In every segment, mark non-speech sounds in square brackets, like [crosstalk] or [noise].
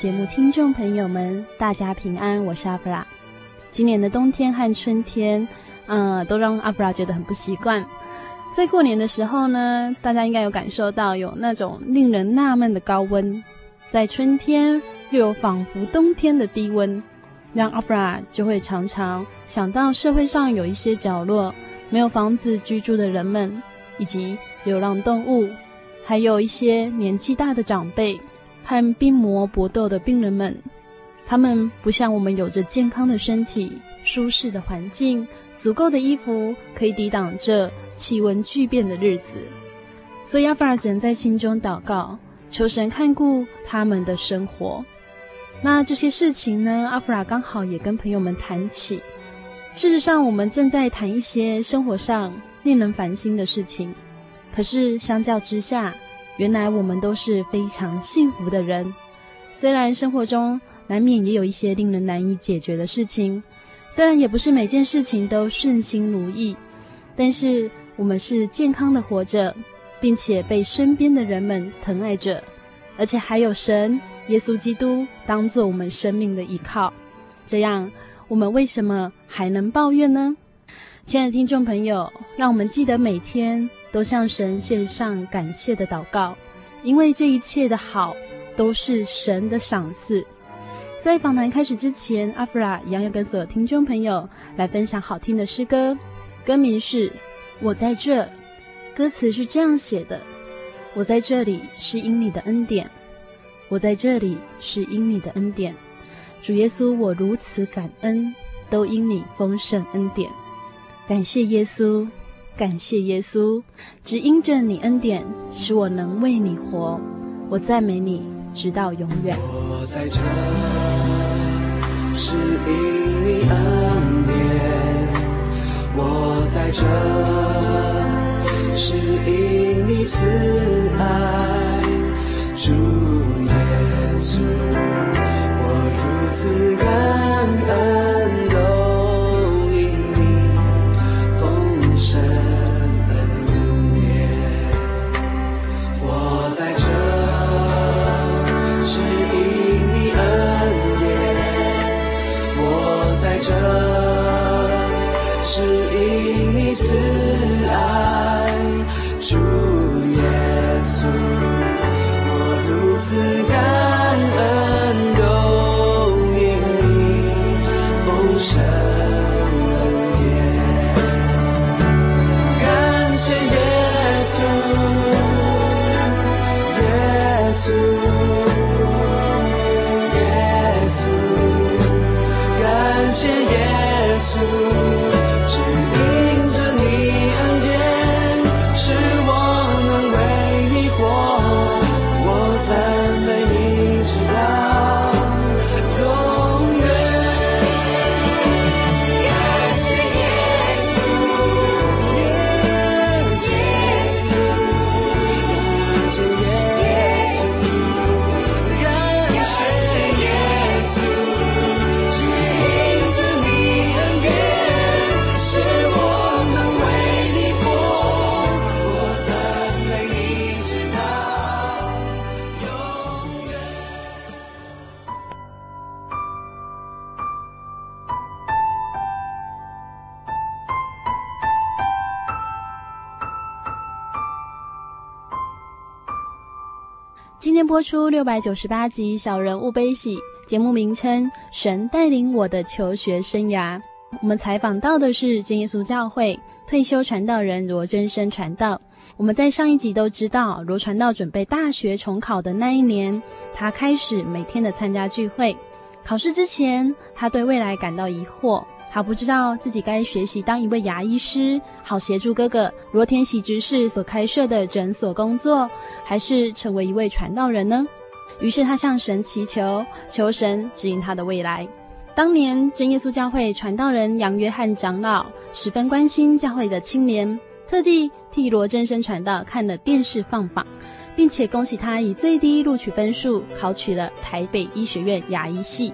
节目听众朋友们，大家平安，我是阿弗拉。今年的冬天和春天，呃，都让阿弗拉觉得很不习惯。在过年的时候呢，大家应该有感受到有那种令人纳闷的高温，在春天又有仿佛冬天的低温，让阿弗拉就会常常想到社会上有一些角落没有房子居住的人们，以及流浪动物。还有一些年纪大的长辈和病魔搏斗的病人们，他们不像我们有着健康的身体、舒适的环境、足够的衣服，可以抵挡这气温剧变的日子。所以阿弗拉只能在心中祷告，求神看顾他们的生活。那这些事情呢？阿弗拉刚好也跟朋友们谈起。事实上，我们正在谈一些生活上令人烦心的事情。可是相较之下，原来我们都是非常幸福的人。虽然生活中难免也有一些令人难以解决的事情，虽然也不是每件事情都顺心如意，但是我们是健康的活着，并且被身边的人们疼爱着，而且还有神耶稣基督当做我们生命的依靠。这样，我们为什么还能抱怨呢？亲爱的听众朋友，让我们记得每天。都向神献上感谢的祷告，因为这一切的好都是神的赏赐。在访谈开始之前，阿弗拉一样要跟所有听众朋友来分享好听的诗歌，歌名是《我在这》，歌词是这样写的：我在这里是因你的恩典，我在这里是因你的恩典，主耶稣，我如此感恩，都因你丰盛恩典，感谢耶稣。感谢耶稣，只因着你恩典，使我能为你活。我赞美你，直到永远。我在这，是因你恩典；我在这，是因你慈爱。主耶稣，我如此感恩。今天播出六百九十八集《小人物悲喜》，节目名称《神带领我的求学生涯》。我们采访到的是真耶稣教会退休传道人罗真生传道。我们在上一集都知道，罗传道准备大学重考的那一年，他开始每天的参加聚会。考试之前，他对未来感到疑惑，他不知道自己该学习当一位牙医师，好协助哥哥罗天喜执事所开设的诊所工作，还是成为一位传道人呢？于是他向神祈求，求神指引他的未来。当年真耶稣教会传道人杨约翰长老十分关心教会的青年。特地替罗真生传道看了电视放榜，并且恭喜他以最低录取分数考取了台北医学院牙医系。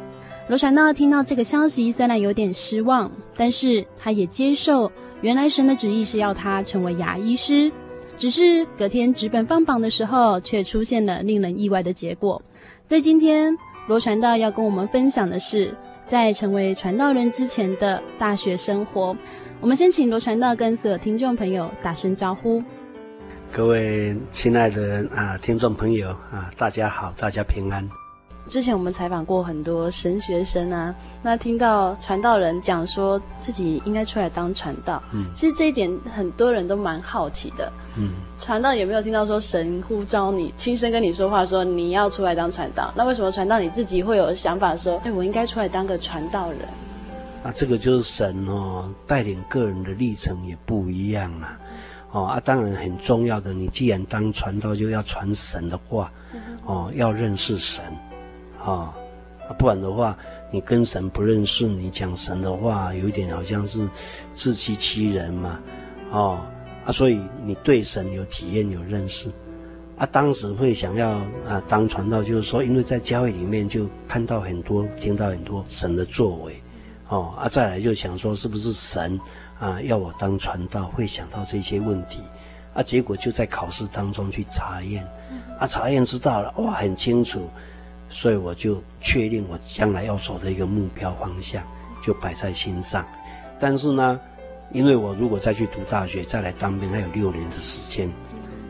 罗传道听到这个消息，虽然有点失望，但是他也接受，原来神的旨意是要他成为牙医师。只是隔天纸本放榜的时候，却出现了令人意外的结果。在今天，罗传道要跟我们分享的是，在成为传道人之前的大学生活。我们先请罗传道跟所有听众朋友打声招呼。各位亲爱的啊听众朋友啊，大家好，大家平安。之前我们采访过很多神学生啊，那听到传道人讲说自己应该出来当传道，嗯，其实这一点很多人都蛮好奇的，嗯，传道有没有听到说神呼召你，亲身跟你说话说你要出来当传道？那为什么传道你自己会有想法说，哎，我应该出来当个传道人？啊，这个就是神哦，带领个人的历程也不一样啦，哦啊，当然很重要的，你既然当传道，就要传神的话，哦，要认识神，哦，啊，不然的话，你跟神不认识，你讲神的话，有一点好像是自欺欺人嘛，哦啊，所以你对神有体验有认识，啊，当时会想要啊当传道，就是说，因为在教会里面就看到很多，听到很多神的作为。哦啊，再来就想说是不是神啊要我当传道，会想到这些问题，啊，结果就在考试当中去查验，啊，查验知道了，哇，很清楚，所以我就确定我将来要走的一个目标方向就摆在心上。但是呢，因为我如果再去读大学，再来当兵，还有六年的时间，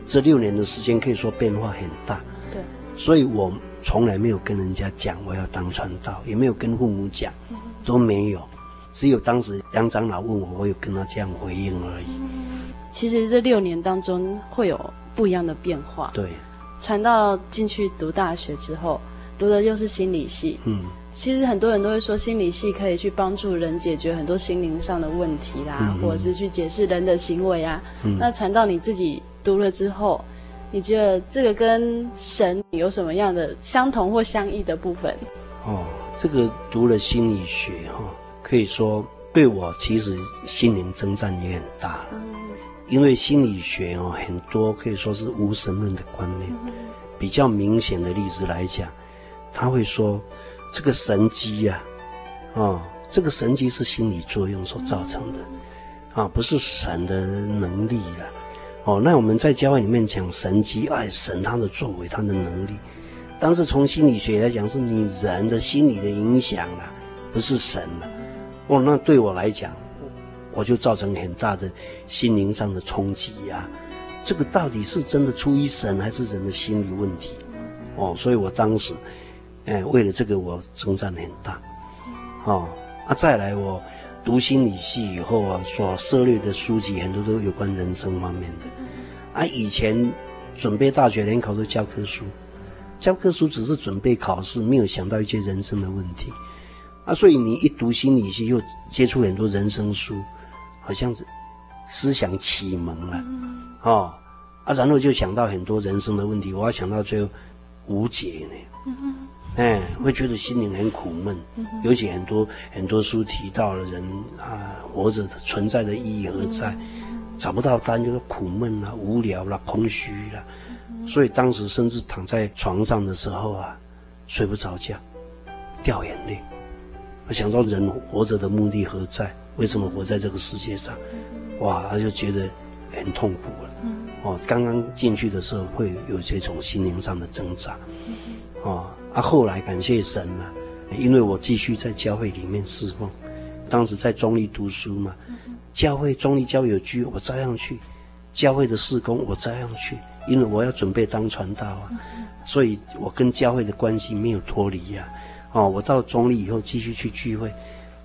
这六年的时间可以说变化很大。对，所以我从来没有跟人家讲我要当传道，也没有跟父母讲。都没有，只有当时杨长老问我，我有跟他这样回应而已。其实这六年当中会有不一样的变化。对，传到进去读大学之后，读的又是心理系。嗯，其实很多人都会说，心理系可以去帮助人解决很多心灵上的问题啦，或者是去解释人的行为啊。嗯、那传到你自己读了之后，你觉得这个跟神有什么样的相同或相异的部分？哦。这个读了心理学哈，可以说对我其实心灵征战也很大了。因为心理学哦，很多可以说是无神论的观念。比较明显的例子来讲，他会说这个神迹呀，啊，这个神迹是心理作用所造成的，啊，不是神的能力了。哦，那我们在教会里面讲神迹，哎，神他的作为，他的能力。但是从心理学来讲，是你人的心理的影响了，不是神了。哦，那对我来讲，我就造成很大的心灵上的冲击呀。这个到底是真的出于神，还是人的心理问题？哦，所以我当时，哎，为了这个我成长很大。哦，啊，再来我读心理系以后啊，所涉猎的书籍很多都有关人生方面的。啊，以前准备大学联考的教科书。教科书只是准备考试，没有想到一些人生的问题，啊，所以你一读心理系，又接触很多人生书，好像是思想启蒙了，哦，啊，然后就想到很多人生的问题，我要想到最后无解呢，哎，会觉得心灵很苦闷，尤其很多很多书提到了人啊，活着的存在的意义何在，找不到答案，就是苦闷啦、无聊啦、空虚啦。所以当时甚至躺在床上的时候啊，睡不着觉，掉眼泪。我想到，人活着的目的何在？为什么活在这个世界上？哇，他就觉得很痛苦了。哦，刚刚进去的时候会有这种心灵上的挣扎。哦，啊，后来感谢神嘛，因为我继续在教会里面侍奉。当时在中立读书嘛，教会中立教友聚，我照样去；教会的事工，我照样去。因为我要准备当传道啊，所以我跟教会的关系没有脱离呀。哦，我到中立以后继续去聚会，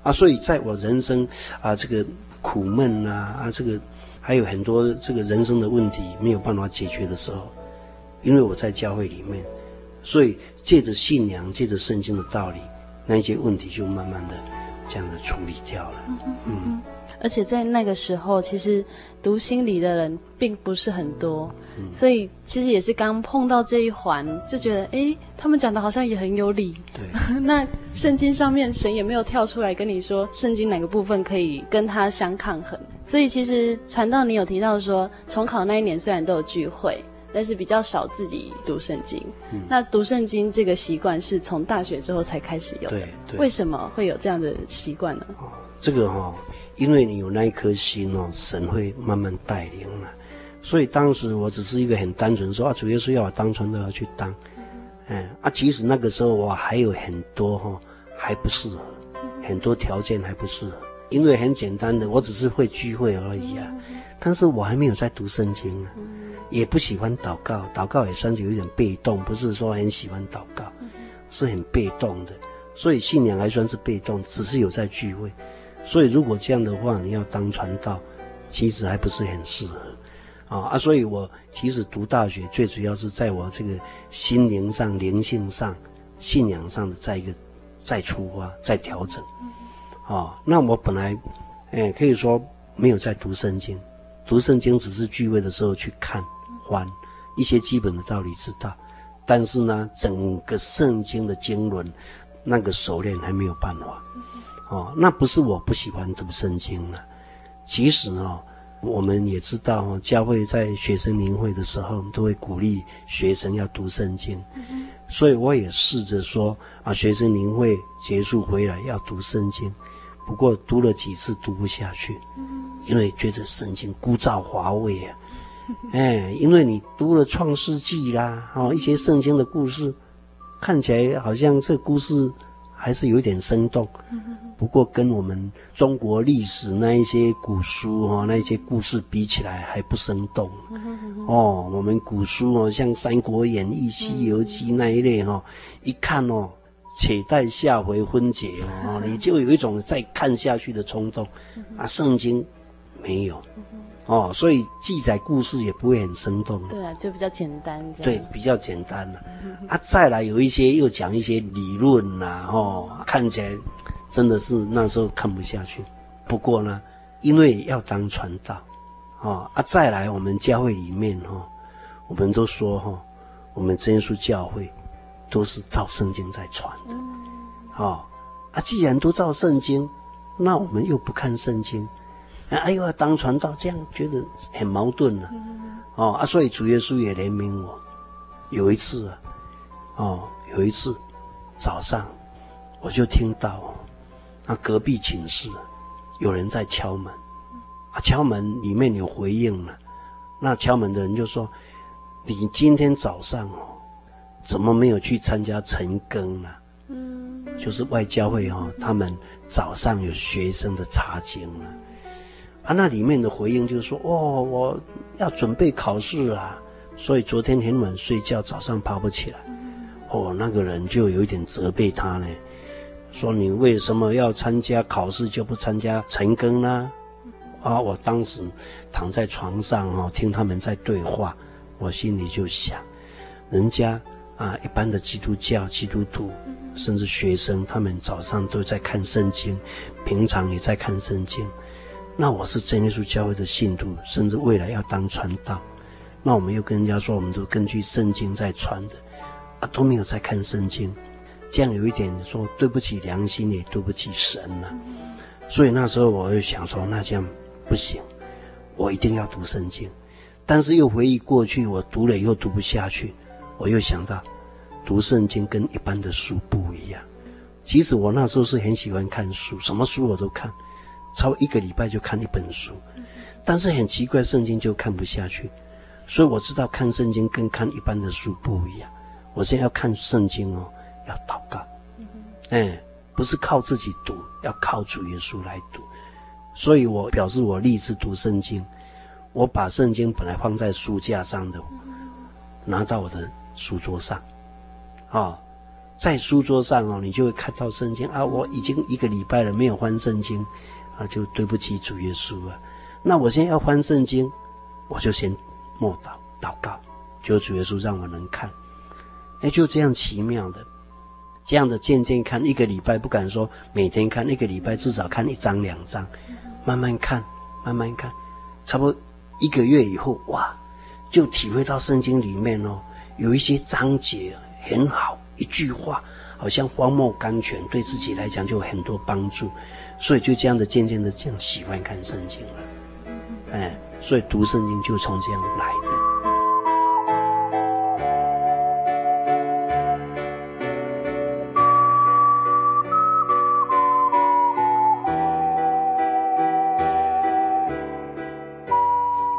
啊，所以在我人生啊这个苦闷啊啊这个还有很多这个人生的问题没有办法解决的时候，因为我在教会里面，所以借着信仰，借着圣经的道理，那一些问题就慢慢的这样的处理掉了。嗯。而且在那个时候，其实读心理的人并不是很多，嗯、所以其实也是刚碰到这一环，就觉得哎，他们讲的好像也很有理。对，[laughs] 那圣经上面神也没有跳出来跟你说，圣经哪个部分可以跟他相抗衡。所以其实传道你有提到说，重考那一年虽然都有聚会，但是比较少自己读圣经。嗯、那读圣经这个习惯是从大学之后才开始有的。对，对，为什么会有这样的习惯呢？哦、这个哈、哦。因为你有那一颗心哦，神会慢慢带领了。所以当时我只是一个很单纯说啊，主耶稣要我当传道要去当，嗯啊，其实那个时候我还有很多哈还不适合，很多条件还不适合。因为很简单的，我只是会聚会而已啊，但是我还没有在读圣经啊，也不喜欢祷告，祷告也算是有一点被动，不是说很喜欢祷告，是很被动的。所以信仰还算是被动，只是有在聚会。所以，如果这样的话，你要当传道，其实还不是很适合，啊啊！所以我其实读大学最主要是在我这个心灵上、灵性上、信仰上的再一个再出发、再调整，啊！那我本来，哎，可以说没有在读圣经，读圣经只是聚会的时候去看，一些基本的道理知道，但是呢，整个圣经的经纶那个熟练还没有办法。哦，那不是我不喜欢读圣经了。其实哦，我们也知道，教会在学生年会的时候，都会鼓励学生要读圣经。所以我也试着说啊，学生年会结束回来要读圣经。不过读了几次读不下去，因为觉得圣经枯燥乏味啊。[laughs] 哎，因为你读了创世纪啦，哦，一些圣经的故事，看起来好像这故事还是有点生动。嗯不过跟我们中国历史那一些古书哈，那一些故事比起来还不生动。哦，我们古书哦，像《三国演义》《西游记》那一类哈，一看哦，且待下回分解哦，[laughs] 你就有一种再看下去的冲动。啊，圣经没有哦，所以记载故事也不会很生动。对啊，就比较简单。对，比较简单了。啊，再来有一些又讲一些理论呐，哦，看起来。真的是那时候看不下去，不过呢，因为要当传道，哦啊，再来我们教会里面哈，我们都说哈，我们真耶稣教会都是照圣经在传的，哦啊，既然都照圣经，那我们又不看圣经，哎呦，当传道，这样觉得很矛盾了，哦啊，所以主耶稣也怜悯我，有一次啊，哦，有一次早上我就听到。那隔壁寝室有人在敲门，啊，敲门里面有回应了。那敲门的人就说：“你今天早上哦，怎么没有去参加晨更呢？”嗯，就是外教会哦，他们早上有学生的查经了。啊，那里面的回应就是说：“哦，我要准备考试啊，所以昨天很晚睡觉，早上爬不起来。”哦，那个人就有一点责备他呢。说你为什么要参加考试就不参加晨更呢？啊，我当时躺在床上哦，听他们在对话，我心里就想，人家啊，一般的基督教基督徒，甚至学生，他们早上都在看圣经，平常也在看圣经。那我是真耶稣教会的信徒，甚至未来要当传道，那我们又跟人家说，我们都根据圣经在传的，啊，都没有在看圣经。这样有一点说对不起良心，也对不起神了。所以那时候我就想说，那这样不行，我一定要读圣经。但是又回忆过去，我读了以后读不下去，我又想到，读圣经跟一般的书不一样。其实我那时候是很喜欢看书，什么书我都看，超一个礼拜就看一本书。但是很奇怪，圣经就看不下去。所以我知道看圣经跟看一般的书不一样。我现在要看圣经哦。要祷告，哎，不是靠自己读，要靠主耶稣来读。所以我表示我立志读圣经。我把圣经本来放在书架上的，拿到我的书桌上，啊、哦，在书桌上哦，你就会看到圣经啊。我已经一个礼拜了没有翻圣经，啊，就对不起主耶稣啊。那我现在要翻圣经，我就先默祷祷告，求主耶稣让我能看。哎，就这样奇妙的，这样的渐渐看，一个礼拜不敢说每天看，一个礼拜至少看一章两章，慢慢看，慢慢看，差不多一个月以后，哇！就体会到圣经里面哦，有一些章节很好，一句话好像荒漠甘泉，对自己来讲就有很多帮助，所以就这样的渐渐的这样喜欢看圣经了，哎，所以读圣经就从这样来的。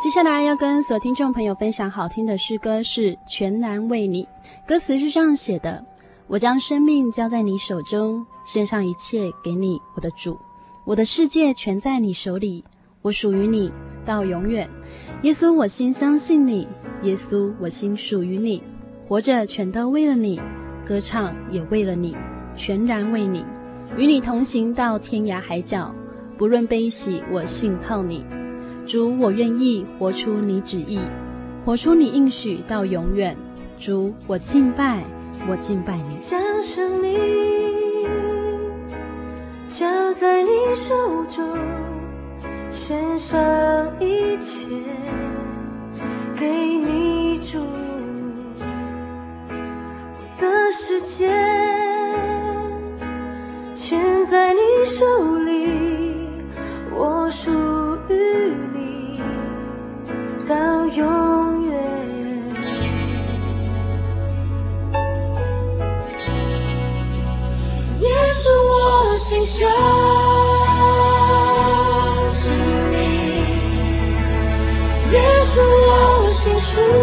接下来要跟所有听众朋友分享好听的诗歌是《全然为你》，歌词是这样写的：我将生命交在你手中，献上一切给你，我的主，我的世界全在你手里，我属于你到永远。耶稣，我心相信你；耶稣，我心属于你。活着全都为了你，歌唱也为了你，全然为你，与你同行到天涯海角，不论悲喜，我信靠你。主，我愿意活出你旨意，活出你应许到永远。主，我敬拜，我敬拜你。将生命交在你手中，献上一切给你主，我的世界全在你手里，我属于你。到永心相信你；耶稣，我心属。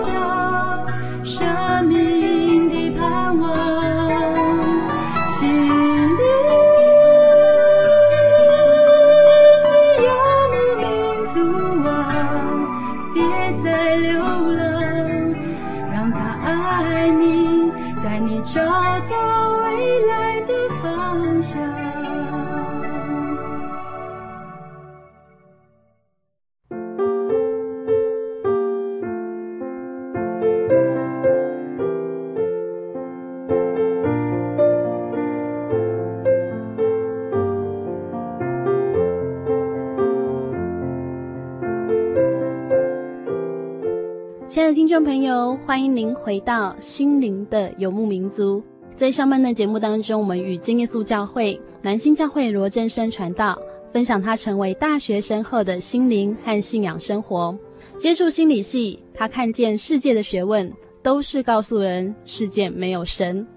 欢迎您回到心灵的游牧民族。在上半段节目当中，我们与真耶稣教会南新教会罗振生传道分享他成为大学生后的心灵和信仰生活。接触心理系，他看见世界的学问都是告诉人世界没有神。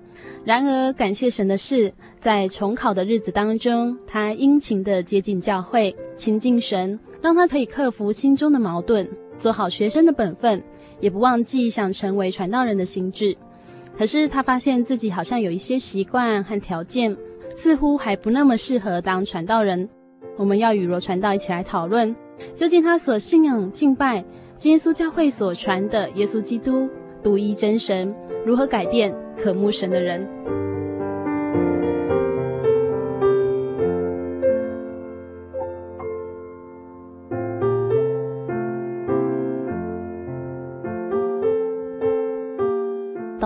然而，感谢神的是，在重考的日子当中，他殷勤地接近教会，亲近神，让他可以克服心中的矛盾，做好学生的本分，也不忘记想成为传道人的心智。可是他发现自己好像有一些习惯和条件，似乎还不那么适合当传道人。我们要与罗传道一起来讨论，究竟他所信仰敬拜耶稣教会所传的耶稣基督独一真神，如何改变渴慕神的人。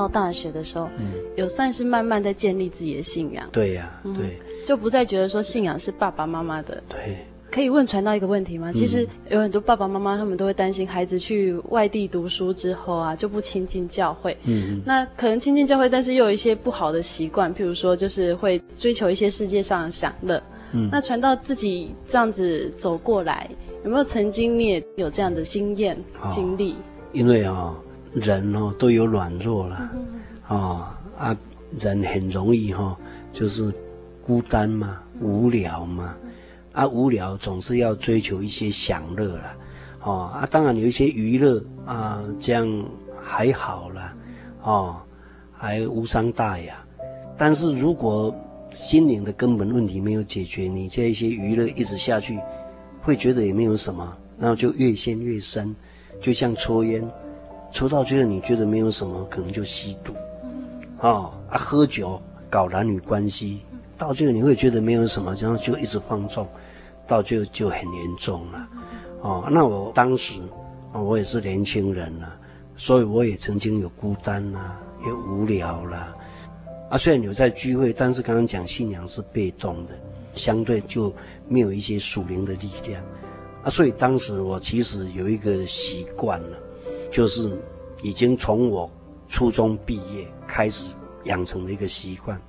到大学的时候，嗯，有算是慢慢在建立自己的信仰。对呀、啊，对、嗯，就不再觉得说信仰是爸爸妈妈的。对，可以问传道一个问题吗？嗯、其实有很多爸爸妈妈他们都会担心孩子去外地读书之后啊，就不亲近教会。嗯，那可能亲近教会，但是又有一些不好的习惯，譬如说就是会追求一些世界上的享乐。嗯，那传道自己这样子走过来，有没有曾经你也有这样的经验、哦、经历？因为啊、哦。人哦都有软弱了，哦啊，人很容易哈、哦，就是孤单嘛，无聊嘛，啊无聊总是要追求一些享乐了，哦啊当然有一些娱乐啊这样还好了，哦还无伤大雅，但是如果心灵的根本问题没有解决，你这一些娱乐一直下去，会觉得也没有什么，然后就越陷越深，就像抽烟。抽到最后，你觉得没有什么，可能就吸毒，哦啊，喝酒搞男女关系，到最后你会觉得没有什么，然后就一直放纵，到最后就很严重了，哦，那我当时，啊，我也是年轻人了，所以我也曾经有孤单啦，也无聊啦，啊，虽然有在聚会，但是刚刚讲信仰是被动的，相对就没有一些属灵的力量，啊，所以当时我其实有一个习惯了。就是已经从我初中毕业开始养成的一个习惯，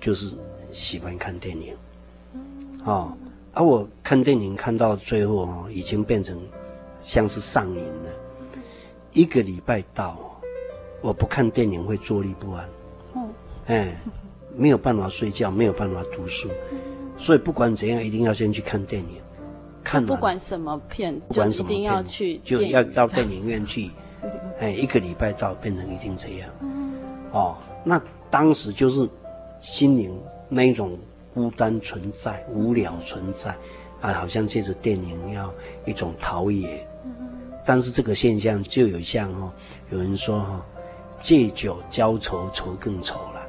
就是喜欢看电影，哦，而、啊、我看电影看到最后哦，已经变成像是上瘾了。一个礼拜到，我不看电影会坐立不安，哎，没有办法睡觉，没有办法读书，所以不管怎样，一定要先去看电影。看不管什么片，不管什么片，就一定要去，就要到电影院去。[laughs] 哎，一个礼拜到变成一定这样。哦，那当时就是心灵那一种孤单存在、无聊存在，啊，好像借着电影要一种陶冶。但是这个现象就有像哦，有人说哈、哦，借酒浇愁，愁更愁了。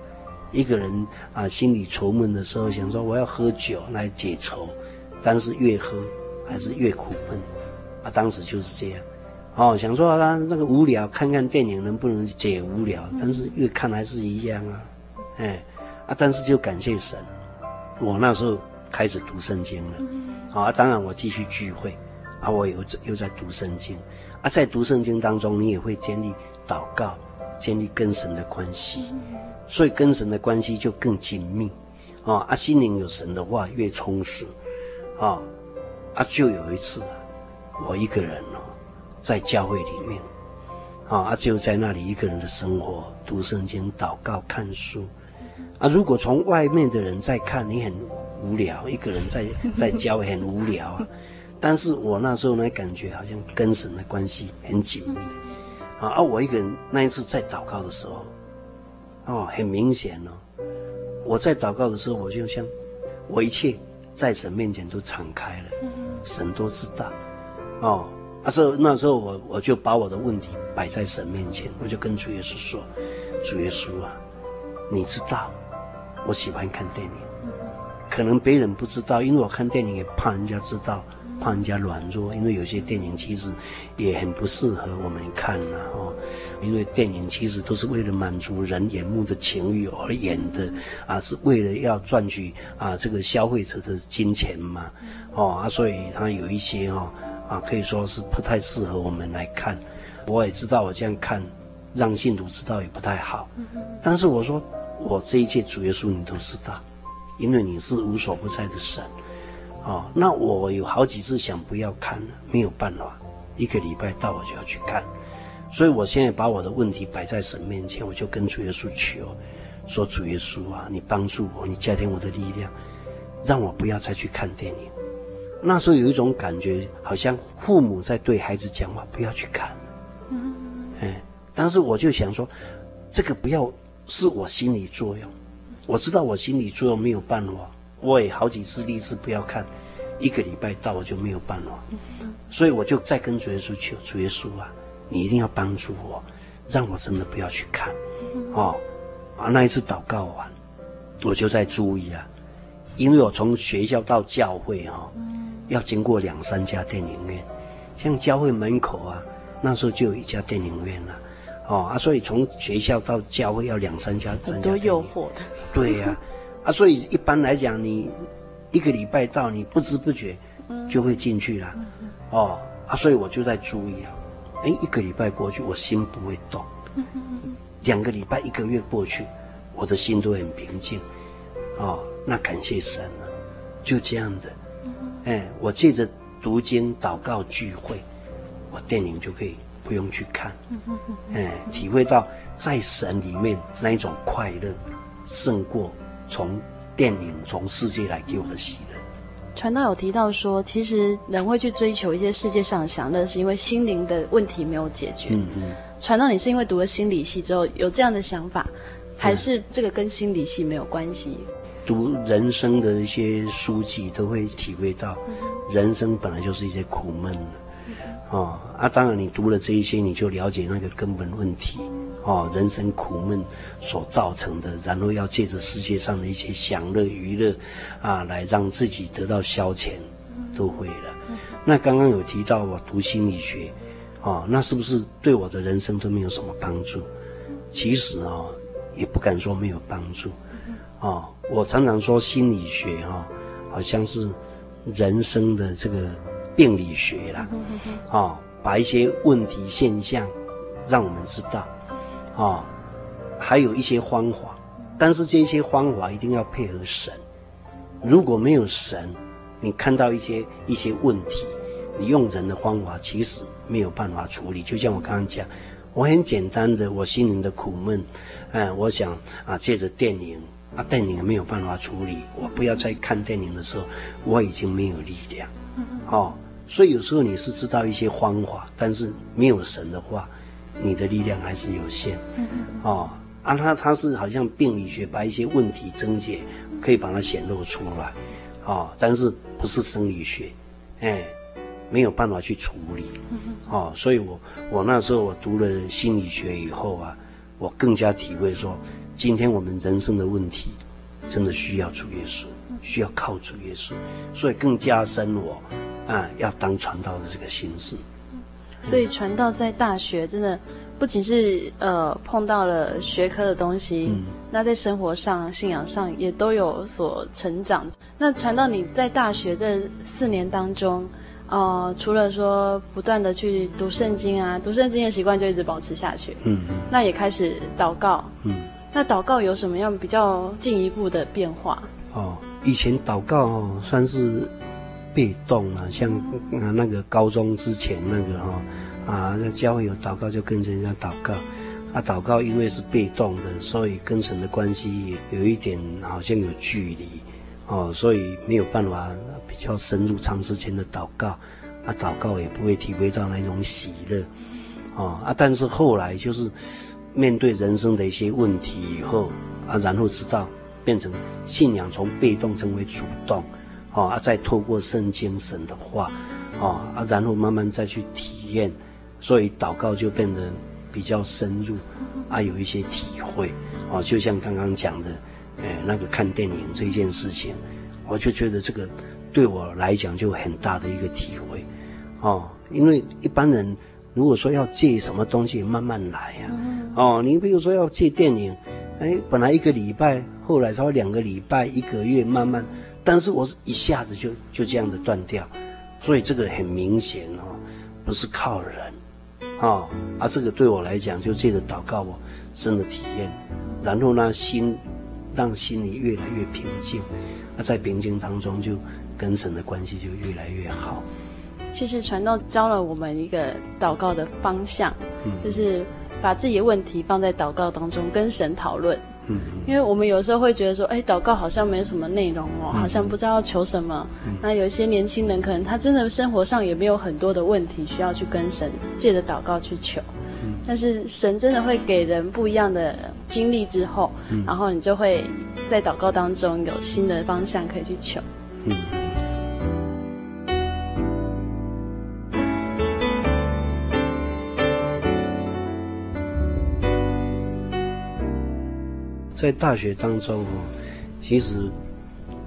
一个人啊，心里愁闷的时候，想说我要喝酒来解愁，但是越喝。还是越苦闷，啊，当时就是这样，哦，想说啊，那个无聊，看看电影能不能解无聊？但是越看还是一样啊，哎，啊，但是就感谢神，我那时候开始读圣经了，啊，当然我继续聚会，啊，我又又在读圣经，啊，在读圣经当中，你也会建立祷告，建立跟神的关系，所以跟神的关系就更紧密，哦，啊，心灵有神的话越充实，啊。啊，就有一次，我一个人哦，在教会里面，啊，就在那里一个人的生活，读圣经、祷告、看书。啊，如果从外面的人在看，你很无聊，一个人在 [laughs] 在教会很无聊啊。但是我那时候呢，感觉好像跟神的关系很紧密。啊，啊，我一个人那一次在祷告的时候，哦，很明显哦，我在祷告的时候，我就像我一切在神面前都敞开了。神都知道，哦，那时候那时候我我就把我的问题摆在神面前，我就跟主耶稣说：“主耶稣啊，你知道我喜欢看电影，可能别人不知道，因为我看电影也怕人家知道，怕人家软弱，因为有些电影其实也很不适合我们看呐，哦，因为电影其实都是为了满足人眼目的情欲而演的，啊，是为了要赚取啊这个消费者的金钱嘛。”哦啊，所以他有一些哦啊，可以说是不太适合我们来看。我也知道我这样看，让信徒知道也不太好。但是我说，我这一切主耶稣你都知道，因为你是无所不在的神，哦，那我有好几次想不要看了，没有办法，一个礼拜到我就要去看，所以我现在把我的问题摆在神面前，我就跟主耶稣求，说主耶稣啊，你帮助我，你加添我的力量，让我不要再去看电影。那时候有一种感觉，好像父母在对孩子讲话，不要去看。嗯，哎，但是我就想说，这个不要是我心理作用。我知道我心理作用没有办法，我也好几次立志不要看，一个礼拜到我就没有办法。所以我就再跟主耶稣求，主耶稣啊，你一定要帮助我，让我真的不要去看。哦，啊，那一次祷告完，我就在注意啊，因为我从学校到教会哈、哦。要经过两三家电影院，像教会门口啊，那时候就有一家电影院了，哦啊，所以从学校到教会要两三家，很多诱惑的。对呀、啊，啊，所以一般来讲，你一个礼拜到，你不知不觉就会进去了，嗯、哦啊，所以我就在注意啊，哎，一个礼拜过去，我心不会动，[laughs] 两个礼拜、一个月过去，我的心都很平静，哦，那感谢神了，就这样的。哎，我借着读经、祷告、聚会，我电影就可以不用去看。哎，体会到在神里面那一种快乐，胜过从电影、从世界来给我的喜乐。传道有提到说，其实人会去追求一些世界上的享乐，是因为心灵的问题没有解决。嗯嗯。传道，你是因为读了心理系之后有这样的想法，还是这个跟心理系没有关系？读人生的一些书籍，都会体会到，人生本来就是一些苦闷的，哦啊，当然你读了这一些，你就了解那个根本问题，哦，人生苦闷所造成的，然后要借着世界上的一些享乐娱乐，啊，来让自己得到消遣，都会了。那刚刚有提到我读心理学，哦，那是不是对我的人生都没有什么帮助？其实哦，也不敢说没有帮助，哦。我常常说心理学哈，好像是人生的这个病理学啦，哦，把一些问题现象让我们知道，啊，还有一些方法，但是这些方法一定要配合神。如果没有神，你看到一些一些问题，你用人的方法其实没有办法处理。就像我刚刚讲，我很简单的，我心灵的苦闷，嗯，我想啊，借着电影。啊，电影没有办法处理。我不要再看电影的时候，我已经没有力量。哦，所以有时候你是知道一些方法，但是没有神的话，你的力量还是有限。哦，啊，他他是好像病理学把一些问题症结可以把它显露出来，哦，但是不是生理学，哎，没有办法去处理。哦，所以我我那时候我读了心理学以后啊，我更加体会说。今天我们人生的问题，真的需要主耶稣，需要靠主耶稣，所以更加深我啊要当传道的这个心思。所以传道在大学真的不仅是呃碰到了学科的东西，嗯、那在生活上、信仰上也都有所成长。那传道你在大学这四年当中，呃，除了说不断的去读圣经啊，读圣经的习惯就一直保持下去。嗯嗯。那也开始祷告。嗯。那祷告有什么样比较进一步的变化？哦，以前祷告哦算是被动啊，像啊那个高中之前那个哈啊，在教会有祷告就跟人家祷告，啊祷告因为是被动的，所以跟神的关系有一点好像有距离哦，所以没有办法比较深入长时间的祷告，啊祷告也不会体会到那种喜乐，哦啊，但是后来就是。面对人生的一些问题以后啊，然后知道变成信仰从被动成为主动，哦啊，再透过圣经神的话，啊，啊，然后慢慢再去体验，所以祷告就变得比较深入，啊，有一些体会，啊，就像刚刚讲的，哎，那个看电影这件事情，我就觉得这个对我来讲就很大的一个体会，哦，因为一般人如果说要借什么东西，慢慢来呀，哦，你比如说要借电影，哎，本来一个礼拜，后来稍微两个礼拜、一个月，慢慢，但是我是一下子就就这样的断掉，所以这个很明显哦，不是靠人，哦，啊，这个对我来讲就借着祷告我，真的体验，然后呢，心让心里越来越平静，那在平静当中就跟神的关系就越来越好。其实传道教了我们一个祷告的方向，嗯，就是把自己的问题放在祷告当中跟神讨论。嗯，因为我们有时候会觉得说，哎，祷告好像没什么内容哦，好像不知道要求什么。嗯，那有一些年轻人可能他真的生活上也没有很多的问题需要去跟神借着祷告去求。嗯，但是神真的会给人不一样的经历之后，嗯，然后你就会在祷告当中有新的方向可以去求。嗯。在大学当中哦，其实，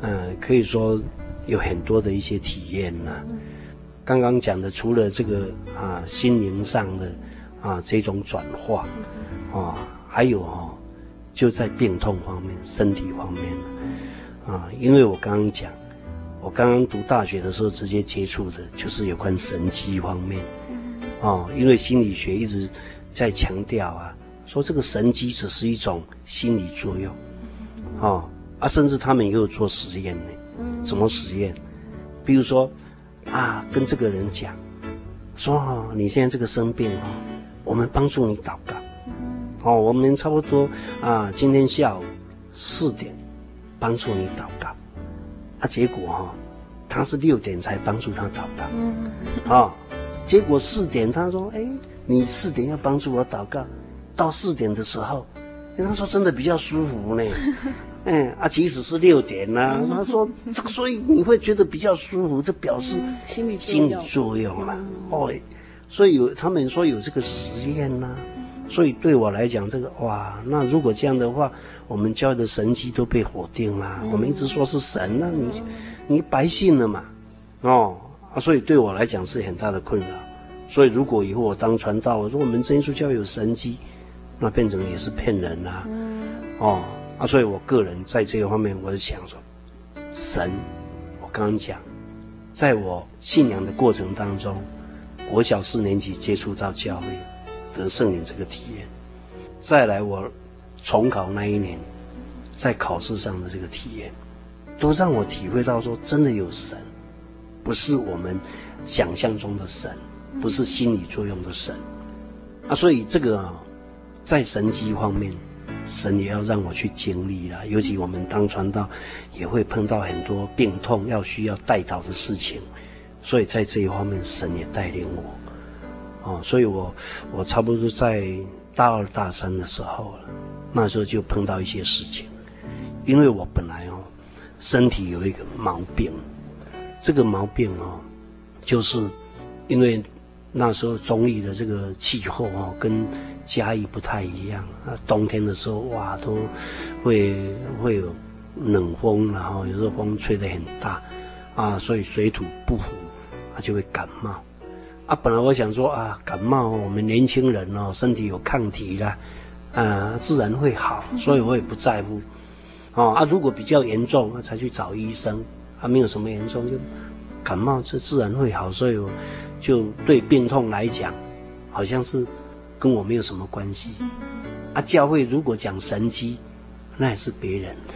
嗯，可以说有很多的一些体验呐。刚刚讲的，除了这个啊心灵上的啊这种转化，啊，还有哈，就在病痛方面、身体方面啊，因为我刚刚讲，我刚刚读大学的时候直接接触的就是有关神迹方面，啊，因为心理学一直在强调啊。说这个神迹只是一种心理作用，哦啊，甚至他们也有做实验呢。嗯，怎么实验？比如说，啊，跟这个人讲，说哦，你现在这个生病哦，我们帮助你祷告。哦，我们差不多啊，今天下午四点帮助你祷告。啊，结果哈，他是六点才帮助他祷告。嗯，啊，结果四点他说，哎，你四点要帮助我祷告。到四点的时候，他说真的比较舒服呢，嗯啊，即使是六点呢、啊，他说这个，所以你会觉得比较舒服，这表示心理心理作用了哦，所以有他们说有这个实验呢、啊，所以对我来讲，这个哇，那如果这样的话，我们教的神迹都被否定了，我们一直说是神，那你你白信了嘛，哦啊，所以对我来讲是很大的困扰，所以如果以后我当传道，我说我们真耶稣教有神迹。那变成也是骗人啦、哦啊，所以我个人在这个方面，我是想说，神，我刚刚讲，在我信仰的过程当中，国小四年级接触到教会，得圣灵这个体验，再来我重考那一年，在考试上的这个体验，都让我体会到说，真的有神，不是我们想象中的神，不是心理作用的神，啊，所以这个。在神迹方面，神也要让我去经历啦。尤其我们当传道，也会碰到很多病痛，要需要代祷的事情。所以在这一方面，神也带领我。哦，所以我我差不多在大二大三的时候，那时候就碰到一些事情。因为我本来哦，身体有一个毛病，这个毛病哦，就是因为那时候中医的这个气候哦，跟嘉义不太一样啊，冬天的时候哇，都会会有冷风，然后有时候风吹得很大，啊，所以水土不服，啊就会感冒。啊，本来我想说啊，感冒我们年轻人哦，身体有抗体啦，啊，自然会好，所以我也不在乎。哦啊，如果比较严重，那才去找医生。啊，没有什么严重，就感冒这自然会好，所以我就对病痛来讲，好像是。跟我没有什么关系，啊，教会如果讲神机，那也是别人的，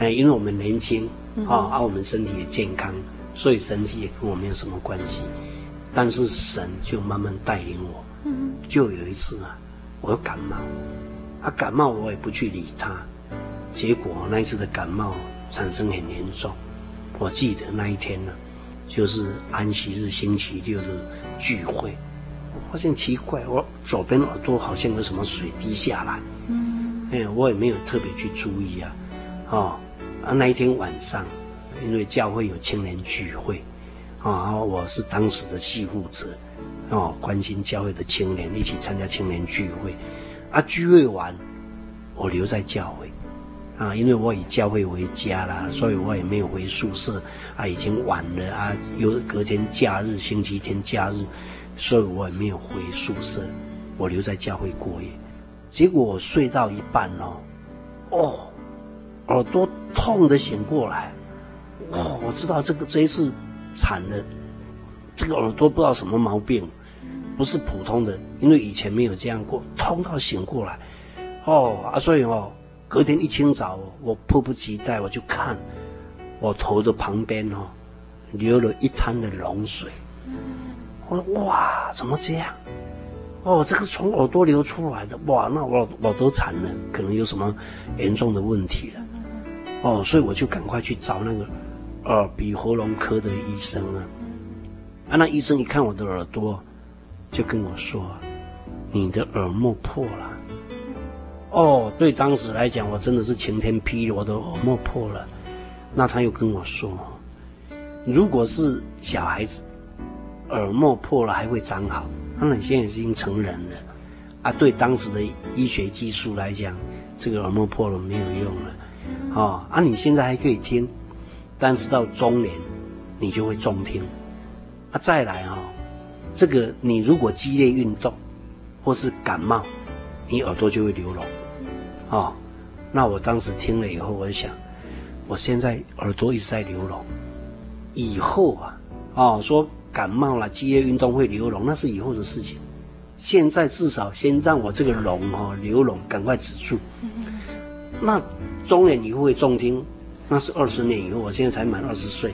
[laughs] 哎，因为我们年轻，啊，啊，我们身体也健康，所以神机也跟我没有什么关系。但是神就慢慢带领我，就有一次啊，我感冒，啊，感冒我也不去理他，结果那一次的感冒产生很严重。我记得那一天呢，就是安息日星期六的聚会。我发现奇怪，我左边耳朵好像有什么水滴下来。嗯，哎，我也没有特别去注意啊。哦，啊，那一天晚上，因为教会有青年聚会，啊，我是当时的系负责，哦，关心教会的青年，一起参加青年聚会。啊，聚会完，我留在教会，啊，因为我以教会为家啦，所以我也没有回宿舍。啊，已经晚了啊，有隔天假日，星期天假日。所以我也没有回宿舍，我留在教会过夜。结果我睡到一半哦，哦，耳朵痛得醒过来，哦，我知道这个这一次惨了，这个耳朵不知道什么毛病，不是普通的，因为以前没有这样过，痛到醒过来，哦啊，所以哦，隔天一清早，我迫不及待，我就看我头的旁边哦，流了一滩的脓水。我说哇，怎么这样？哦，这个从耳朵流出来的，哇，那我我都惨了，可能有什么严重的问题了。哦，所以我就赶快去找那个耳鼻喉咙科的医生啊。啊，那医生一看我的耳朵，就跟我说：“你的耳膜破了。”哦，对，当时来讲，我真的是晴天霹雳，我的耳膜破了。那他又跟我说：“如果是小孩子，耳膜破了还会长好。那你现在已经成人了，啊，对当时的医学技术来讲，这个耳膜破了没有用了。哦，啊，你现在还可以听，但是到中年，你就会重听。”啊，再来哈、哦，这个你如果激烈运动，或是感冒，你耳朵就会流脓，哦，那我当时听了以后，我就想，我现在耳朵一直在流脓，以后啊，哦，说感冒了，激烈运动会流脓，那是以后的事情。现在至少先让我这个脓哦流脓赶快止住。那中年以后会重听，那是二十年以后，我现在才满二十岁。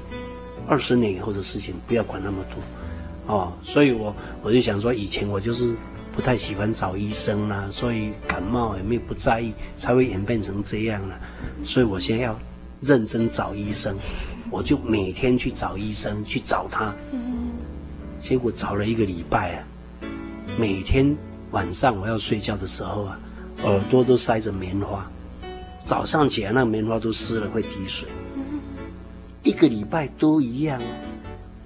二十年以后的事情，不要管那么多，哦，所以我我就想说，以前我就是不太喜欢找医生啦，所以感冒也没有不在意，才会演变成这样了。所以我现在要认真找医生，[laughs] 我就每天去找医生，去找他。结果找了一个礼拜啊，每天晚上我要睡觉的时候啊，耳朵都塞着棉花，早上起来那个棉花都湿了，会滴水。一个礼拜都一样，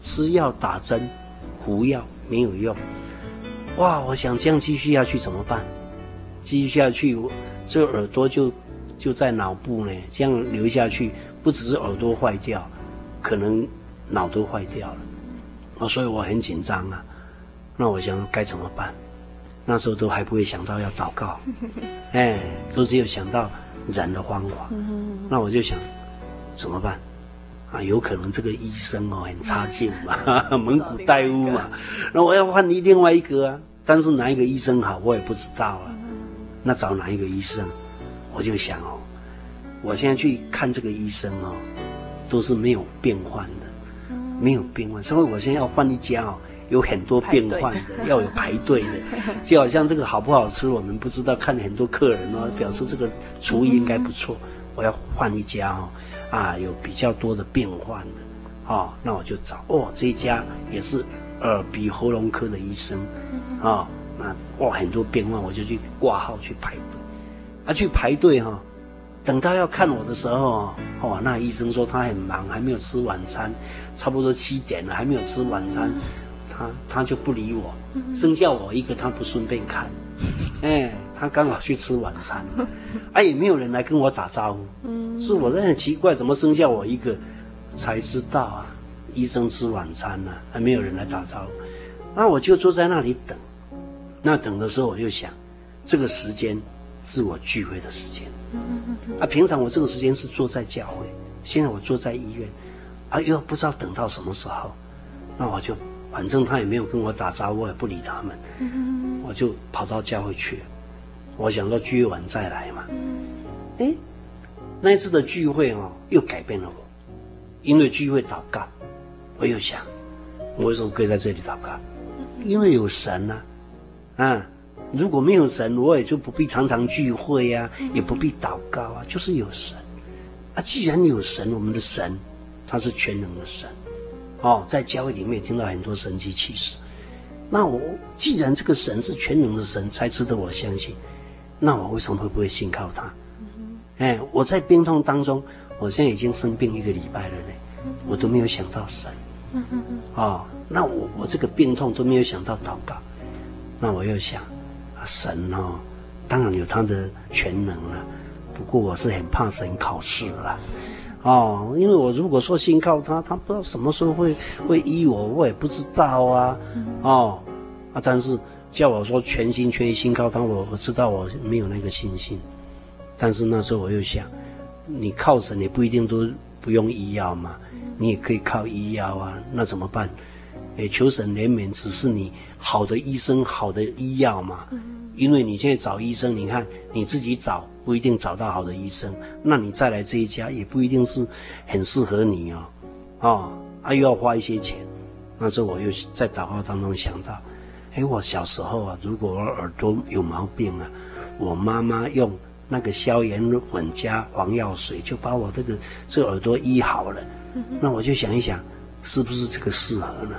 吃药打针，服药没有用。哇！我想这样继续下去怎么办？继续下去，我这耳朵就就在脑部呢。这样流下去，不只是耳朵坏掉，可能脑都坏掉了。哦，所以我很紧张啊。那我想该怎么办？那时候都还不会想到要祷告，[laughs] 哎，都只有想到人的方法。那我就想怎么办？啊，有可能这个医生哦很差劲嘛，[laughs] 蒙古大夫嘛，那我要换另外一个啊，但是哪一个医生好我也不知道啊，那找哪一个医生？我就想哦，我现在去看这个医生哦，都是没有变换的，没有变换，所以我现在要换一家哦，有很多变换的，[laughs] 要有排队的，[laughs] 就好像这个好不好吃我们不知道，看很多客人哦，表示这个厨艺应该不错，我要换一家哦。啊，有比较多的变换的，哦，那我就找哦，这一家也是耳鼻喉咙科的医生，啊、哦，那哇很多变换，我就去挂号去排队，啊去排队哈、哦，等到要看我的时候，哦，那医生说他很忙，还没有吃晚餐，差不多七点了还没有吃晚餐，他他就不理我，剩下我一个他不顺便看，[laughs] 哎。他刚好去吃晚餐，[laughs] 啊，也没有人来跟我打招呼，是我在很奇怪，怎么剩下我一个？才知道啊，医生吃晚餐呢，还没有人来打招呼，那我就坐在那里等。那等的时候，我就想，这个时间是我聚会的时间，啊，平常我这个时间是坐在教会，现在我坐在医院，啊，又不知道等到什么时候，那我就反正他也没有跟我打招呼，我也不理他们，我就跑到教会去。了。我想到聚完再来嘛，哎，那一次的聚会哦，又改变了我，因为聚会祷告，我又想，我为什么可以在这里祷告？因为有神呐，啊，如果没有神，我也就不必常常聚会呀，也不必祷告啊，就是有神，啊，既然有神，我们的神他是全能的神，哦，在教会里面听到很多神迹奇事，那我既然这个神是全能的神，才值得我相信。那我为什么会不会信靠他？哎，我在病痛当中，我现在已经生病一个礼拜了呢，我都没有想到神。哦，那我我这个病痛都没有想到祷告，那我又想，神哦，当然有他的全能了，不过我是很怕神考试了，哦，因为我如果说信靠他，他不知道什么时候会会医我，我也不知道啊，哦，啊，但是。叫我说全心全意信靠他，我我知道我没有那个信心，但是那时候我又想，你靠神也不一定都不用医药嘛，你也可以靠医药啊，那怎么办？诶，求神怜悯，只是你好的医生、好的医药嘛。因为你现在找医生，你看你自己找不一定找到好的医生，那你再来这一家也不一定是很适合你哦，哦，啊又要花一些钱。那时候我又在祷告当中想到，哎，我小时候啊，如果我耳朵有毛病啊，我妈妈用那个消炎粉加黄药水就把我这个这个耳朵医好了。那我就想一想，是不是这个适合呢？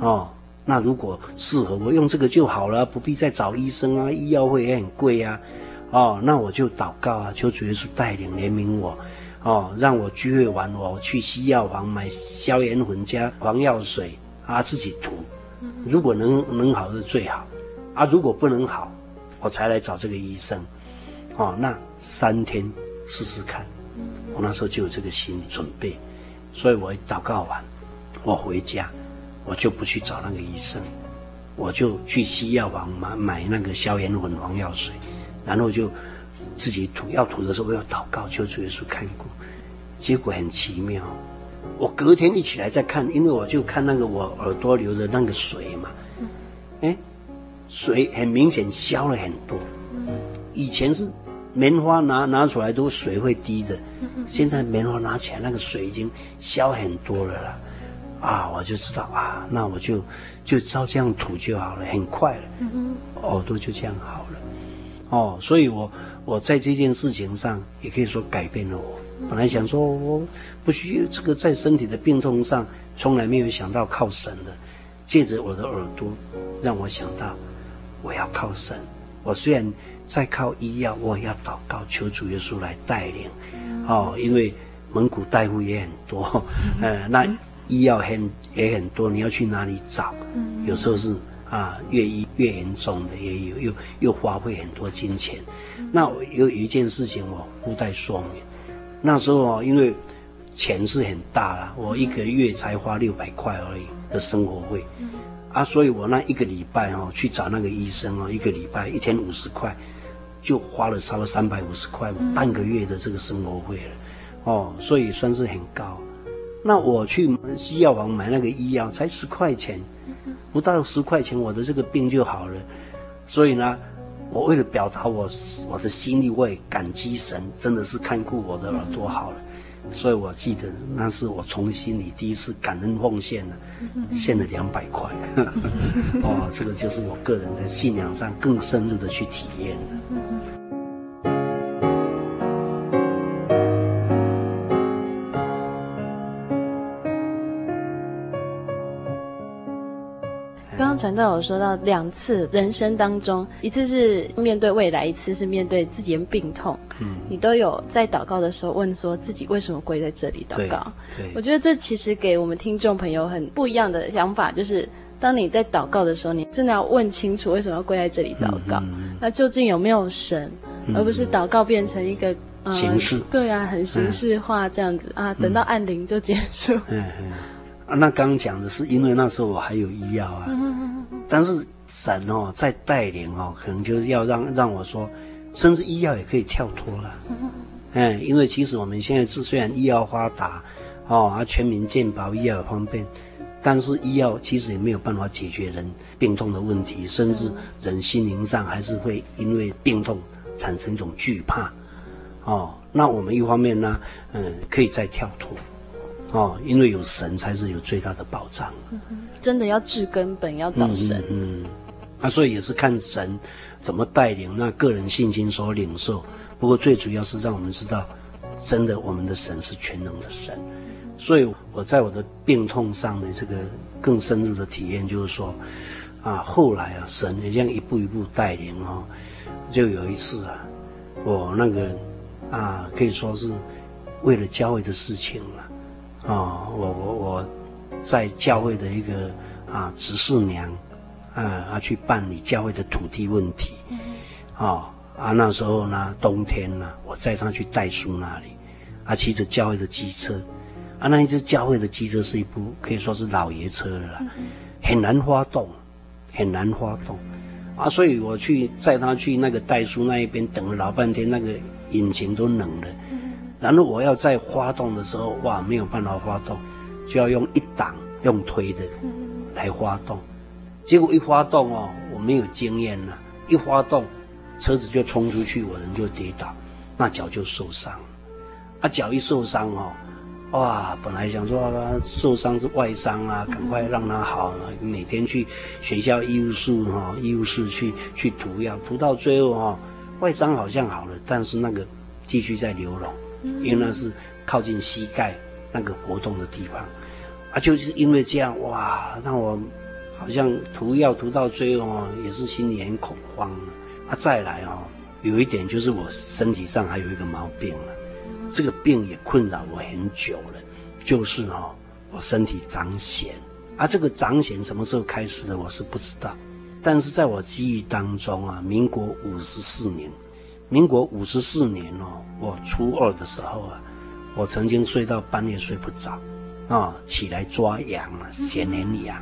哦。那如果适合我用这个就好了，不必再找医生啊，医药费也很贵啊，哦，那我就祷告啊，求主耶稣带领怜悯我，哦，让我聚会完我去西药房买消炎粉加黄药水啊，自己涂，如果能能好是最好，啊，如果不能好，我才来找这个医生，哦，那三天试试看，我那时候就有这个心理准备，所以我一祷告完，我回家。我就不去找那个医生，我就去西药房买买那个消炎混、黄药水，然后就自己涂。要涂的时候，我要祷告，求主耶稣看顾。结果很奇妙，我隔天一起来再看，因为我就看那个我耳朵流的那个水嘛，哎，水很明显消了很多。以前是棉花拿拿出来都水会滴的，现在棉花拿起来那个水已经消很多了啦。啊，我就知道啊，那我就就照这样涂就好了，很快了，耳朵就这样好了。哦，所以我我在这件事情上也可以说改变了我。本来想说我不需要这个在身体的病痛上，从来没有想到靠神的，借着我的耳朵，让我想到我要靠神。我虽然在靠医药，我也要祷告，求主耶稣来带领。哦，因为蒙古大夫也很多，[laughs] 呃，那。医药很也很多，你要去哪里找？嗯、有时候是啊，越医越严重的也有，又又花费很多金钱。嗯、那我有一件事情我附带说明，那时候因为钱是很大了，我一个月才花六百块而已的生活费，嗯、啊，所以我那一个礼拜哦去找那个医生哦，一个礼拜一天五十块，就花了差不多三百五十块，半个月的这个生活费了，哦，所以算是很高。那我去西药房买那个医药才十块钱，不到十块钱我的这个病就好了。所以呢，我为了表达我我的心意，我也感激神，真的是看顾我的耳朵好了。所以我记得那是我从心里第一次感恩奉献了，献了两百块。[laughs] 哦，这个就是我个人在信仰上更深入的去体验了。传道有说到两次人生当中，一次是面对未来，一次是面对自己的病痛。嗯，你都有在祷告的时候问说自己为什么跪在这里祷告？对，对，我觉得这其实给我们听众朋友很不一样的想法，就是当你在祷告的时候，你真的要问清楚为什么要跪在这里祷告。嗯嗯、那究竟有没有神，嗯、而不是祷告变成一个、呃、形式？对啊，很形式化这样子、嗯、啊，等到按铃就结束。嗯嗯啊，那刚刚讲的是因为那时候我还有医药啊，但是神哦在带领哦，可能就是要让让我说，甚至医药也可以跳脱了，嗯，因为其实我们现在是虽然医药发达，哦啊全民健保医药方便，但是医药其实也没有办法解决人病痛的问题，甚至人心灵上还是会因为病痛产生一种惧怕，哦，那我们一方面呢，嗯，可以再跳脱。哦，因为有神才是有最大的保障。嗯、真的要治根本，要找神。嗯，那、嗯啊、所以也是看神怎么带领，那个人信心所领受。不过最主要是让我们知道，真的我们的神是全能的神。所以我在我的病痛上的这个更深入的体验，就是说，啊，后来啊，神也这样一步一步带领哦。就有一次啊，我那个啊，可以说是为了教会的事情了。啊、我我我，在教会的一个啊执事娘，啊啊去办理教会的土地问题，啊、哦、啊那时候呢冬天呢，我载他去代书那里，啊骑着教会的机车，啊那一只教会的机车是一部可以说是老爷车了啦，很难发动，很难发动，啊所以我去载他去那个代书那一边等了老半天，那个引擎都冷了。然后我要再发动的时候，哇，没有办法发动，就要用一档用推的，来发动，结果一发动哦，我没有经验了，一发动，车子就冲出去，我人就跌倒，那脚就受伤，啊，脚一受伤哦。哇，本来想说他受伤是外伤啊，赶快让他好了。每天去学校医务室哈，医务室去去涂药，涂到最后哈，外伤好像好了，但是那个继续在流脓，因为那是靠近膝盖那个活动的地方啊，就是因为这样哇，让我好像涂药涂到最后也是心里很恐慌啊。再来哦，有一点就是我身体上还有一个毛病了。这个病也困扰我很久了，就是哦，我身体长癣，啊，这个长癣什么时候开始的，我是不知道，但是在我记忆当中啊，民国五十四年，民国五十四年哦，我初二的时候啊，我曾经睡到半夜睡不着，啊、哦，起来抓痒了，癬很痒，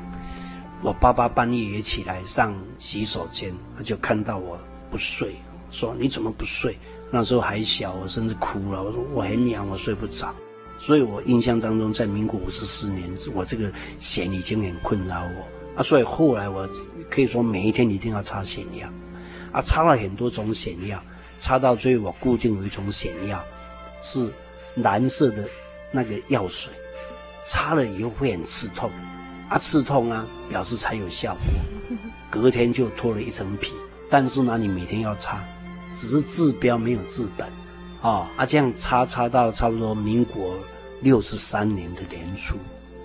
我爸爸半夜也起来上洗手间，他就看到我不睡，说你怎么不睡？那时候还小，我甚至哭了。我说我很痒，我睡不着。所以我印象当中，在民国五十四年，我这个癬已经很困扰我啊。所以后来我可以说每一天一定要擦癬药啊，擦了很多种癬药，擦到最后我固定有一种癬药，是蓝色的那个药水，擦了以后会很刺痛啊，刺痛啊，表示才有效果。隔天就脱了一层皮，但是呢，你每天要擦。只是治标没有治本，哦，啊，这样擦擦到差不多民国六十三年的年初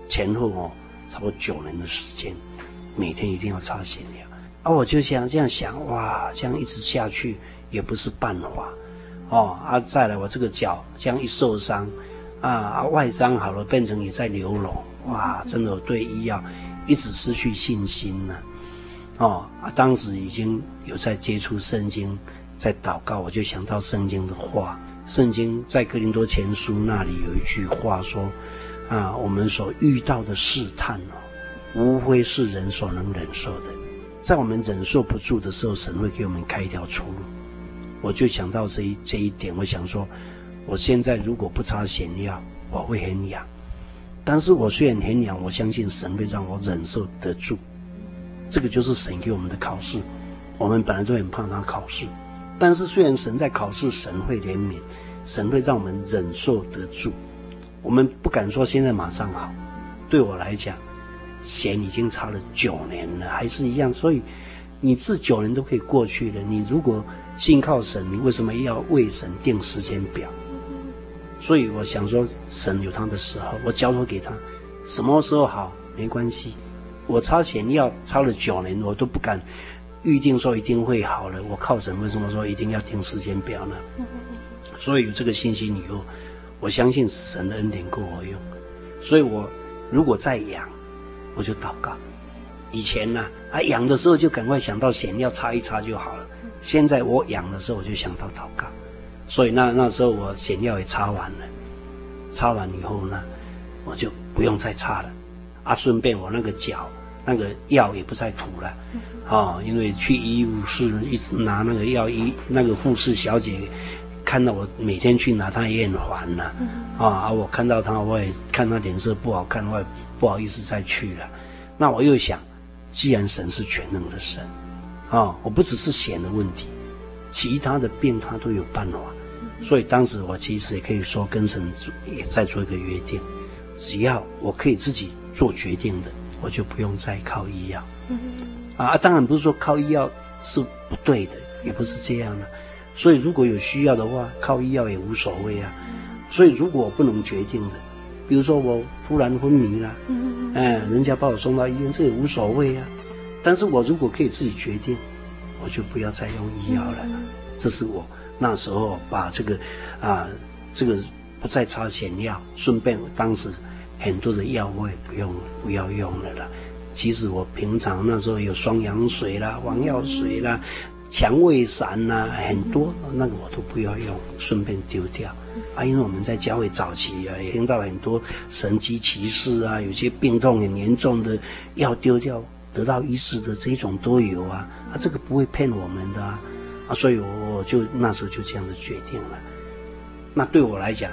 前后哦，差不多九年的时间，每天一定要擦癬药。啊，我就想这样想，哇，这样一直下去也不是办法，哦，啊，再来我这个脚这样一受伤，啊，啊外伤好了变成也在流脓，哇，真的我对医药一直失去信心了，哦，啊，当时已经有在接触圣经。在祷告，我就想到圣经的话。圣经在格林多前书那里有一句话说：“啊，我们所遇到的试探哦，无非是人所能忍受的。在我们忍受不住的时候，神会给我们开一条出路。”我就想到这一这一点，我想说，我现在如果不擦癬药，我会很痒。但是我虽然很痒，我相信神会让我忍受得住。这个就是神给我们的考试。我们本来都很怕他考试。但是虽然神在考试，神会怜悯，神会让我们忍受得住。我们不敢说现在马上好。对我来讲，癬已经差了九年了，还是一样。所以你治九年都可以过去了。你如果信靠神，你为什么要为神定时间表？所以我想说，神有他的时候，我交托给他，什么时候好没关系。我擦癬药擦了九年，我都不敢。预定说一定会好了，我靠神为什么说一定要定时间表呢？所以有这个信心以后，我相信神的恩典够我用。所以我如果再痒，我就祷告。以前呢，啊痒的时候就赶快想到癬药擦一擦就好了。现在我痒的时候我就想到祷告。所以那那时候我癬药也擦完了，擦完以后呢，我就不用再擦了。啊，顺便我那个脚那个药也不再涂了。哦，因为去医务室一直拿那个药，医那个护士小姐看到我每天去拿，她也很烦了。啊，啊，我看到她，我也看她脸色不好看，我也不好意思再去了。那我又想，既然神是全能的神，啊，我不只是癬的问题，其他的病他都有办法。所以当时我其实也可以说跟神也在做一个约定，只要我可以自己做决定的，我就不用再靠医药。啊，当然不是说靠医药是不对的，也不是这样的。所以如果有需要的话，靠医药也无所谓啊。所以如果我不能决定的，比如说我突然昏迷了，哎，人家把我送到医院，这也无所谓啊。但是我如果可以自己决定，我就不要再用医药了。这是我那时候把这个啊，这个不再擦癬药，顺便我当时很多的药我也不用不要用了啦。其实我平常那时候有双氧水啦、黄药水啦、蔷薇散啦，很多那个我都不要用，顺便丢掉啊。因为我们在教会早期啊，也听到很多神迹奇事啊，有些病痛很严重的要丢掉，得到医治的这种都有啊。啊，这个不会骗我们的啊，啊，所以我就那时候就这样的决定了。那对我来讲，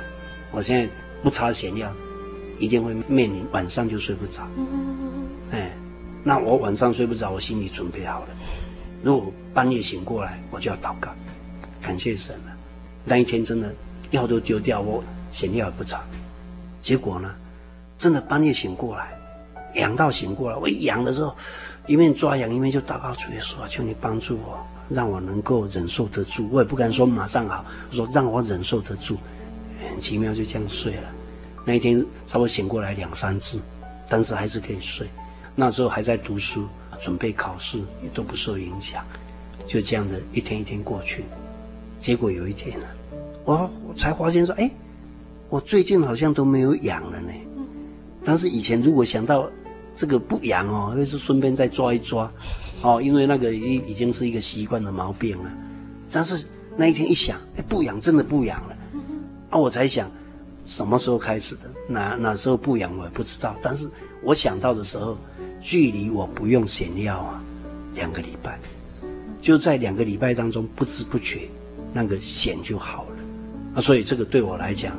我现在不擦癬药，一定会面临晚上就睡不着。哎，那我晚上睡不着，我心里准备好了。如果半夜醒过来，我就要祷告，感谢神了。那一天真的药都丢掉，我泻药也不擦。结果呢，真的半夜醒过来，痒到醒过来。我一痒的时候，一面抓痒一面就祷告主耶稣，求你帮助我，让我能够忍受得住。我也不敢说马上好，我说让我忍受得住。很奇妙，就这样睡了。那一天差不多醒过来两三次，但是还是可以睡。那时候还在读书，准备考试，也都不受影响，就这样的一天一天过去。结果有一天呢，我我才发现说，哎，我最近好像都没有痒了呢。但是以前如果想到这个不痒哦，会是顺便再抓一抓，哦，因为那个已已经是一个习惯的毛病了。但是那一天一想，哎，不痒，真的不痒了。啊，我才想，什么时候开始的？哪哪时候不痒我也不知道。但是我想到的时候。距离我不用泻药啊，两个礼拜，就在两个礼拜当中，不知不觉，那个癣就好了。啊，所以这个对我来讲，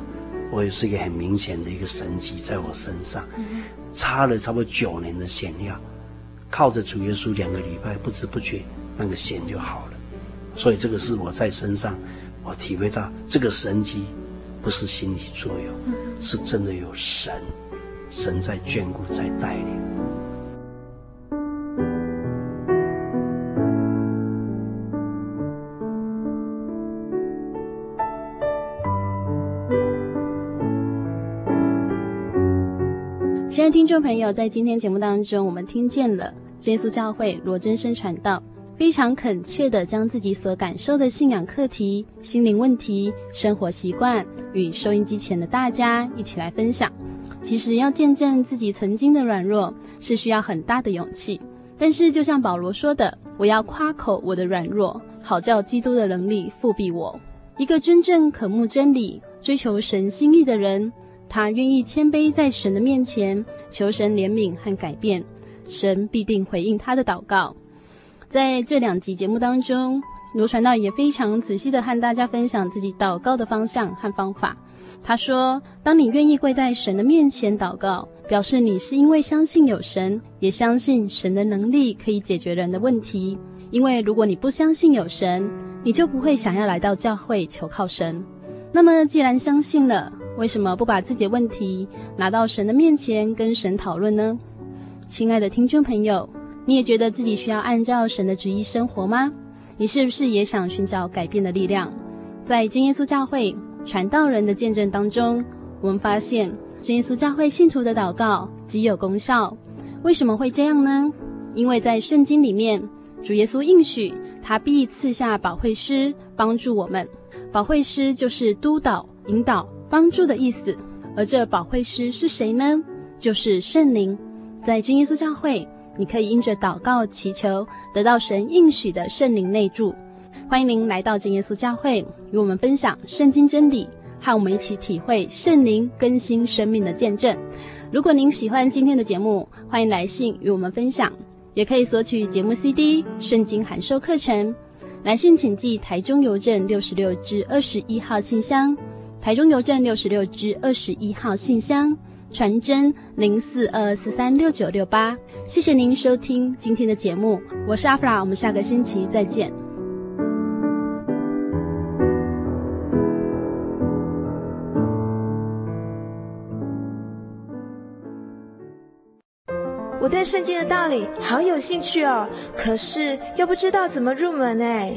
我也是一个很明显的一个神迹在我身上。擦了差不多九年的癬药，靠着主耶稣两个礼拜，不知不觉那个癬就好了。所以这个是我在身上，我体会到这个神机不是心理作用，是真的有神，神在眷顾，在带领。听众朋友，在今天节目当中，我们听见了耶稣教会罗真生传道非常恳切地将自己所感受的信仰课题、心灵问题、生活习惯与收音机前的大家一起来分享。其实要见证自己曾经的软弱，是需要很大的勇气。但是就像保罗说的：“我要夸口我的软弱，好叫基督的能力覆庇我。”一个真正渴慕真理、追求神心意的人。他愿意谦卑在神的面前，求神怜悯和改变，神必定回应他的祷告。在这两集节目当中，罗传道也非常仔细的和大家分享自己祷告的方向和方法。他说：“当你愿意跪在神的面前祷告，表示你是因为相信有神，也相信神的能力可以解决人的问题。因为如果你不相信有神，你就不会想要来到教会求靠神。那么既然相信了，为什么不把自己的问题拿到神的面前跟神讨论呢？亲爱的听众朋友，你也觉得自己需要按照神的旨意生活吗？你是不是也想寻找改变的力量？在真耶稣教会传道人的见证当中，我们发现真耶稣教会信徒的祷告极有功效。为什么会这样呢？因为在圣经里面，主耶稣应许他必赐下保惠师帮助我们。保惠师就是督导、引导。帮助的意思，而这保惠师是谁呢？就是圣灵。在真耶稣教会，你可以因着祷告祈求，得到神应许的圣灵内住。欢迎您来到真耶稣教会，与我们分享圣经真理，和我们一起体会圣灵更新生命的见证。如果您喜欢今天的节目，欢迎来信与我们分享，也可以索取节目 CD、圣经函授课程。来信请寄台中邮政六十六至二十一号信箱。台中邮政六十六支二十一号信箱，传真零四二四三六九六八。谢谢您收听今天的节目，我是阿弗拉，我们下个星期再见。我对圣经的道理好有兴趣哦，可是又不知道怎么入门哎。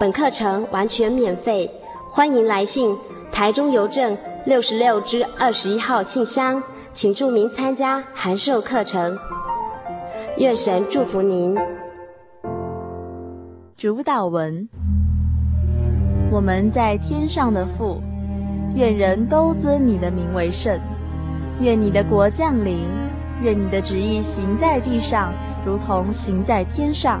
本课程完全免费，欢迎来信台中邮政六十六支二十一号信箱，请注明参加函授课程。愿神祝福您。主导文：我们在天上的父，愿人都尊你的名为圣。愿你的国降临，愿你的旨意行在地上，如同行在天上。